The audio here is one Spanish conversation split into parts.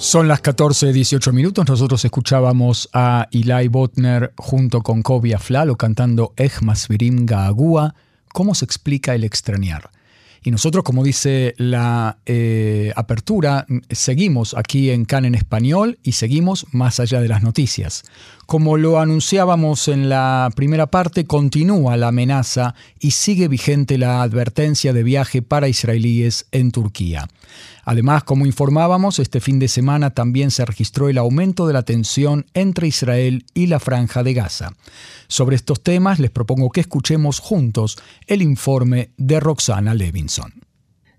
Son las 14.18 minutos. Nosotros escuchábamos a Eli Botner junto con Kobe Aflalo cantando Ejmas Virim Gaagua. ¿Cómo se explica el extrañar? Y nosotros, como dice la eh, apertura, seguimos aquí en CAN en español y seguimos más allá de las noticias. Como lo anunciábamos en la primera parte, continúa la amenaza y sigue vigente la advertencia de viaje para israelíes en Turquía. Además, como informábamos, este fin de semana también se registró el aumento de la tensión entre Israel y la franja de Gaza. Sobre estos temas les propongo que escuchemos juntos el informe de Roxana Levinson.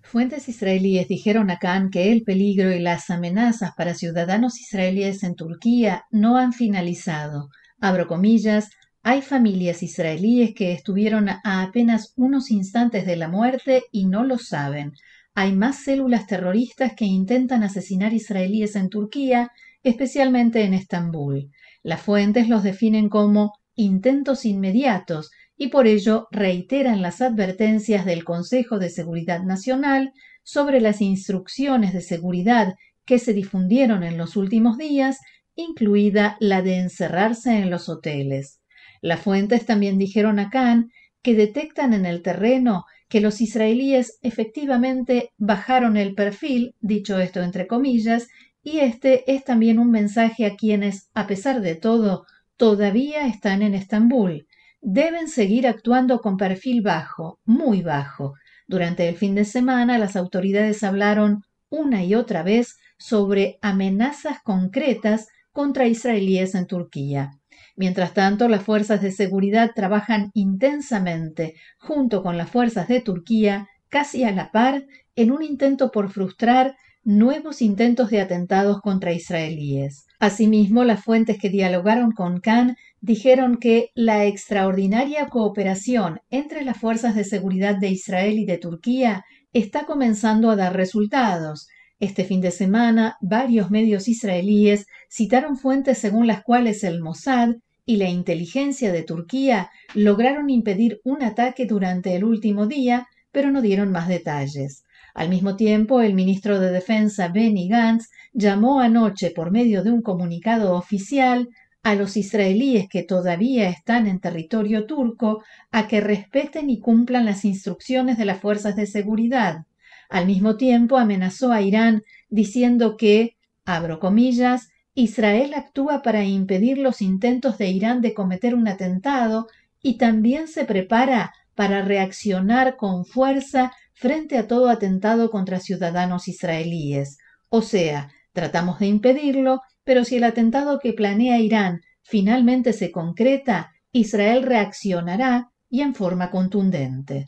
Fuentes israelíes dijeron a Khan que el peligro y las amenazas para ciudadanos israelíes en Turquía no han finalizado. Abro comillas, hay familias israelíes que estuvieron a apenas unos instantes de la muerte y no lo saben. Hay más células terroristas que intentan asesinar israelíes en Turquía, especialmente en Estambul. Las fuentes los definen como intentos inmediatos y por ello reiteran las advertencias del Consejo de Seguridad Nacional sobre las instrucciones de seguridad que se difundieron en los últimos días, incluida la de encerrarse en los hoteles. Las fuentes también dijeron a Khan que detectan en el terreno que los israelíes efectivamente bajaron el perfil, dicho esto entre comillas, y este es también un mensaje a quienes, a pesar de todo, todavía están en Estambul. Deben seguir actuando con perfil bajo, muy bajo. Durante el fin de semana las autoridades hablaron una y otra vez sobre amenazas concretas contra israelíes en Turquía. Mientras tanto, las fuerzas de seguridad trabajan intensamente junto con las fuerzas de Turquía, casi a la par, en un intento por frustrar nuevos intentos de atentados contra israelíes. Asimismo, las fuentes que dialogaron con Khan dijeron que la extraordinaria cooperación entre las fuerzas de seguridad de Israel y de Turquía está comenzando a dar resultados, este fin de semana, varios medios israelíes citaron fuentes según las cuales el Mossad y la inteligencia de Turquía lograron impedir un ataque durante el último día, pero no dieron más detalles. Al mismo tiempo, el ministro de Defensa Benny Gantz llamó anoche por medio de un comunicado oficial a los israelíes que todavía están en territorio turco a que respeten y cumplan las instrucciones de las fuerzas de seguridad. Al mismo tiempo amenazó a Irán diciendo que, abro comillas, Israel actúa para impedir los intentos de Irán de cometer un atentado y también se prepara para reaccionar con fuerza frente a todo atentado contra ciudadanos israelíes. O sea, tratamos de impedirlo, pero si el atentado que planea Irán finalmente se concreta, Israel reaccionará y en forma contundente.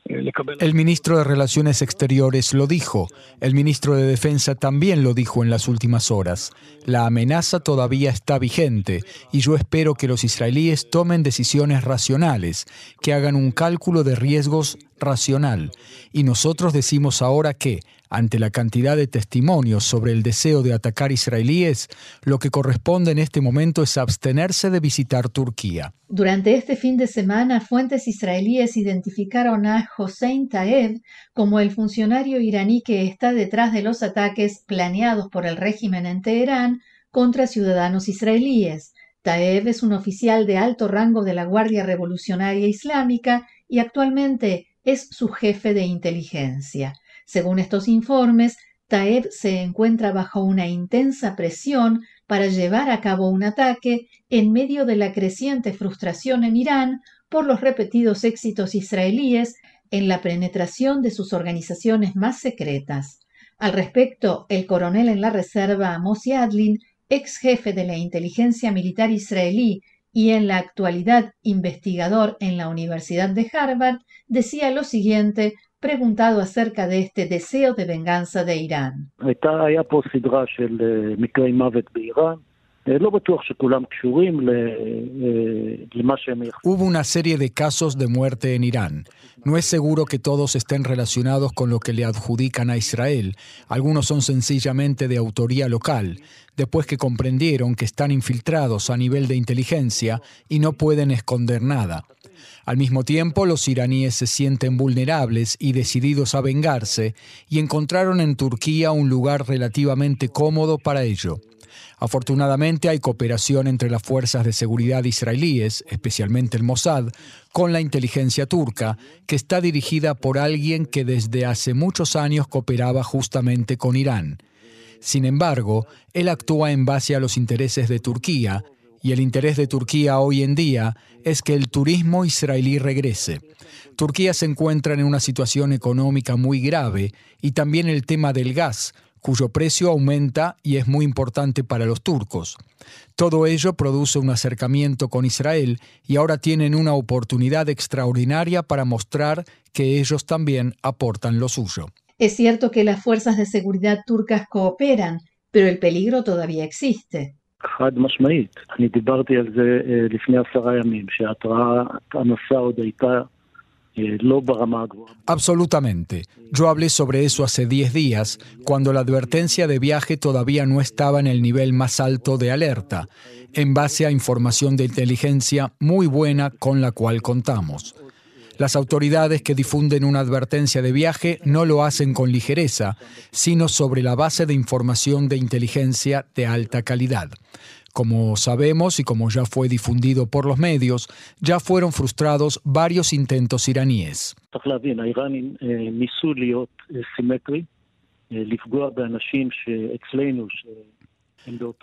El ministro de Relaciones Exteriores lo dijo, el ministro de Defensa también lo dijo en las últimas horas. La amenaza todavía está vigente y yo espero que los israelíes tomen decisiones racionales, que hagan un cálculo de riesgos racional. Y nosotros decimos ahora que, ante la cantidad de testimonios sobre el deseo de atacar israelíes, lo que corresponde en este momento es abstenerse de visitar Turquía. Durante este fin de semana, fuentes israelíes identificaron a Hossein Taeb como el funcionario iraní que está detrás de los ataques planeados por el régimen en Teherán contra ciudadanos israelíes. Taeb es un oficial de alto rango de la Guardia Revolucionaria Islámica y actualmente es su jefe de inteligencia. Según estos informes, Taeb se encuentra bajo una intensa presión para llevar a cabo un ataque en medio de la creciente frustración en Irán por los repetidos éxitos israelíes en la penetración de sus organizaciones más secretas. Al respecto, el coronel en la reserva Mossi Adlin ex jefe de la inteligencia militar israelí y en la actualidad investigador en la Universidad de Harvard, decía lo siguiente preguntado acerca de este deseo de venganza de Irán. Hubo una serie de casos de muerte en Irán. No es seguro que todos estén relacionados con lo que le adjudican a Israel. Algunos son sencillamente de autoría local, después que comprendieron que están infiltrados a nivel de inteligencia y no pueden esconder nada. Al mismo tiempo, los iraníes se sienten vulnerables y decididos a vengarse y encontraron en Turquía un lugar relativamente cómodo para ello. Afortunadamente hay cooperación entre las fuerzas de seguridad israelíes, especialmente el Mossad, con la inteligencia turca, que está dirigida por alguien que desde hace muchos años cooperaba justamente con Irán. Sin embargo, él actúa en base a los intereses de Turquía, y el interés de Turquía hoy en día es que el turismo israelí regrese. Turquía se encuentra en una situación económica muy grave y también el tema del gas, cuyo precio aumenta y es muy importante para los turcos. Todo ello produce un acercamiento con Israel y ahora tienen una oportunidad extraordinaria para mostrar que ellos también aportan lo suyo. Es cierto que las fuerzas de seguridad turcas cooperan, pero el peligro todavía existe. Absolutamente. Yo hablé sobre eso hace 10 días, cuando la advertencia de viaje todavía no estaba en el nivel más alto de alerta, en base a información de inteligencia muy buena con la cual contamos. Las autoridades que difunden una advertencia de viaje no lo hacen con ligereza, sino sobre la base de información de inteligencia de alta calidad. Como sabemos y como ya fue difundido por los medios, ya fueron frustrados varios intentos iraníes.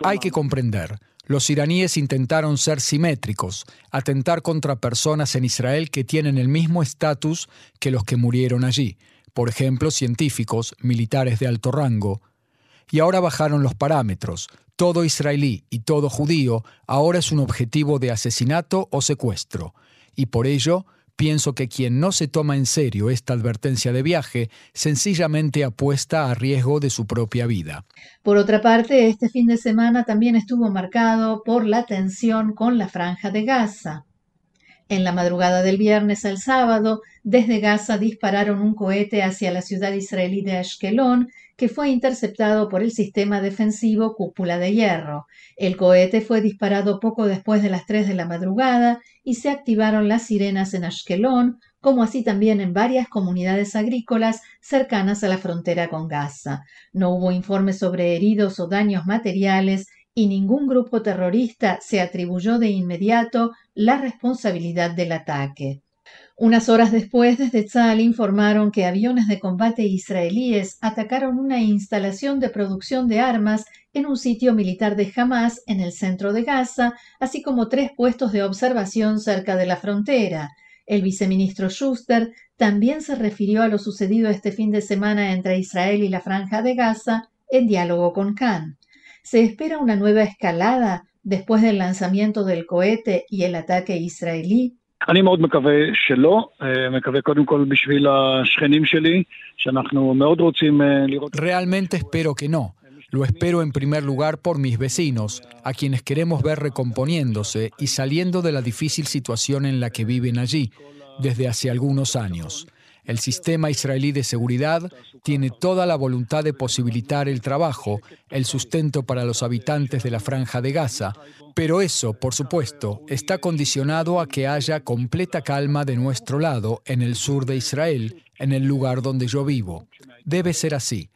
Hay que comprender, los iraníes intentaron ser simétricos, atentar contra personas en Israel que tienen el mismo estatus que los que murieron allí, por ejemplo, científicos, militares de alto rango. Y ahora bajaron los parámetros, todo israelí y todo judío ahora es un objetivo de asesinato o secuestro, y por ello pienso que quien no se toma en serio esta advertencia de viaje sencillamente apuesta a riesgo de su propia vida. Por otra parte, este fin de semana también estuvo marcado por la tensión con la franja de Gaza. En la madrugada del viernes al sábado, desde Gaza dispararon un cohete hacia la ciudad israelí de Ashkelon que fue interceptado por el sistema defensivo Cúpula de Hierro. El cohete fue disparado poco después de las 3 de la madrugada y se activaron las sirenas en Ashkelon, como así también en varias comunidades agrícolas cercanas a la frontera con Gaza. No hubo informes sobre heridos o daños materiales y ningún grupo terrorista se atribuyó de inmediato la responsabilidad del ataque. Unas horas después, desde Tzal informaron que aviones de combate israelíes atacaron una instalación de producción de armas en un sitio militar de Hamas en el centro de Gaza, así como tres puestos de observación cerca de la frontera. El viceministro Schuster también se refirió a lo sucedido este fin de semana entre Israel y la franja de Gaza en diálogo con Khan. Se espera una nueva escalada después del lanzamiento del cohete y el ataque israelí Realmente espero que no. Lo espero en primer lugar por mis vecinos, a quienes queremos ver recomponiéndose y saliendo de la difícil situación en la que viven allí desde hace algunos años. El sistema israelí de seguridad tiene toda la voluntad de posibilitar el trabajo, el sustento para los habitantes de la franja de Gaza, pero eso, por supuesto, está condicionado a que haya completa calma de nuestro lado en el sur de Israel, en el lugar donde yo vivo. Debe ser así.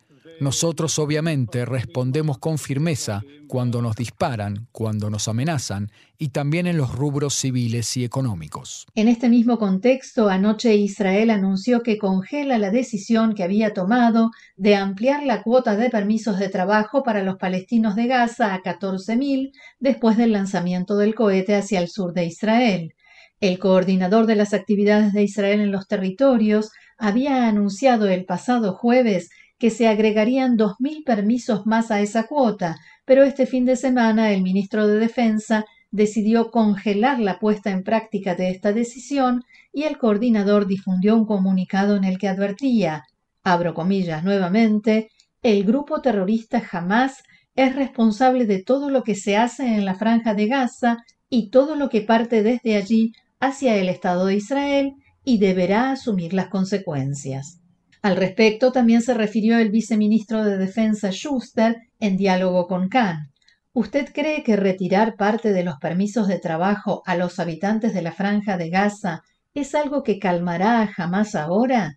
Nosotros obviamente respondemos con firmeza cuando nos disparan, cuando nos amenazan y también en los rubros civiles y económicos. En este mismo contexto, anoche Israel anunció que congela la decisión que había tomado de ampliar la cuota de permisos de trabajo para los palestinos de Gaza a 14.000 después del lanzamiento del cohete hacia el sur de Israel. El coordinador de las actividades de Israel en los territorios había anunciado el pasado jueves que se agregarían 2.000 permisos más a esa cuota, pero este fin de semana el ministro de Defensa decidió congelar la puesta en práctica de esta decisión y el coordinador difundió un comunicado en el que advertía, abro comillas nuevamente, el grupo terrorista Hamas es responsable de todo lo que se hace en la franja de Gaza y todo lo que parte desde allí hacia el Estado de Israel y deberá asumir las consecuencias. Al respecto también se refirió el viceministro de Defensa Schuster en diálogo con Khan. ¿Usted cree que retirar parte de los permisos de trabajo a los habitantes de la franja de Gaza es algo que calmará a Hamas ahora?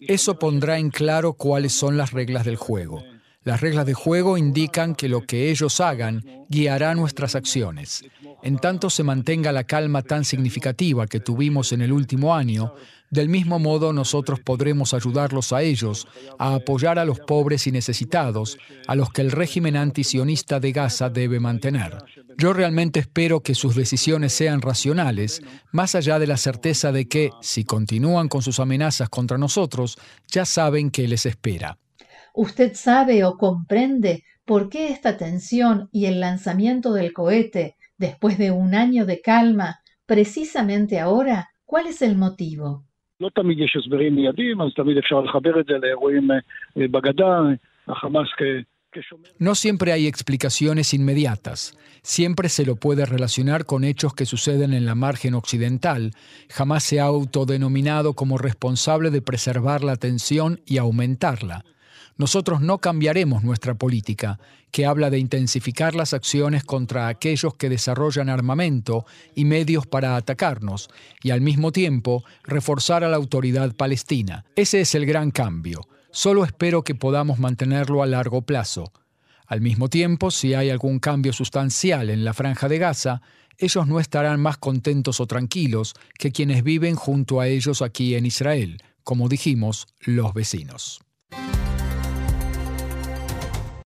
Eso pondrá en claro cuáles son las reglas del juego. Las reglas de juego indican que lo que ellos hagan guiará nuestras acciones. En tanto se mantenga la calma tan significativa que tuvimos en el último año, del mismo modo nosotros podremos ayudarlos a ellos a apoyar a los pobres y necesitados, a los que el régimen antisionista de Gaza debe mantener. Yo realmente espero que sus decisiones sean racionales, más allá de la certeza de que, si continúan con sus amenazas contra nosotros, ya saben qué les espera. ¿Usted sabe o comprende por qué esta tensión y el lanzamiento del cohete, después de un año de calma, precisamente ahora? ¿Cuál es el motivo? No siempre hay explicaciones inmediatas. Siempre se lo puede relacionar con hechos que suceden en la margen occidental. Jamás se ha autodenominado como responsable de preservar la tensión y aumentarla. Nosotros no cambiaremos nuestra política, que habla de intensificar las acciones contra aquellos que desarrollan armamento y medios para atacarnos, y al mismo tiempo reforzar a la autoridad palestina. Ese es el gran cambio. Solo espero que podamos mantenerlo a largo plazo. Al mismo tiempo, si hay algún cambio sustancial en la franja de Gaza, ellos no estarán más contentos o tranquilos que quienes viven junto a ellos aquí en Israel, como dijimos, los vecinos.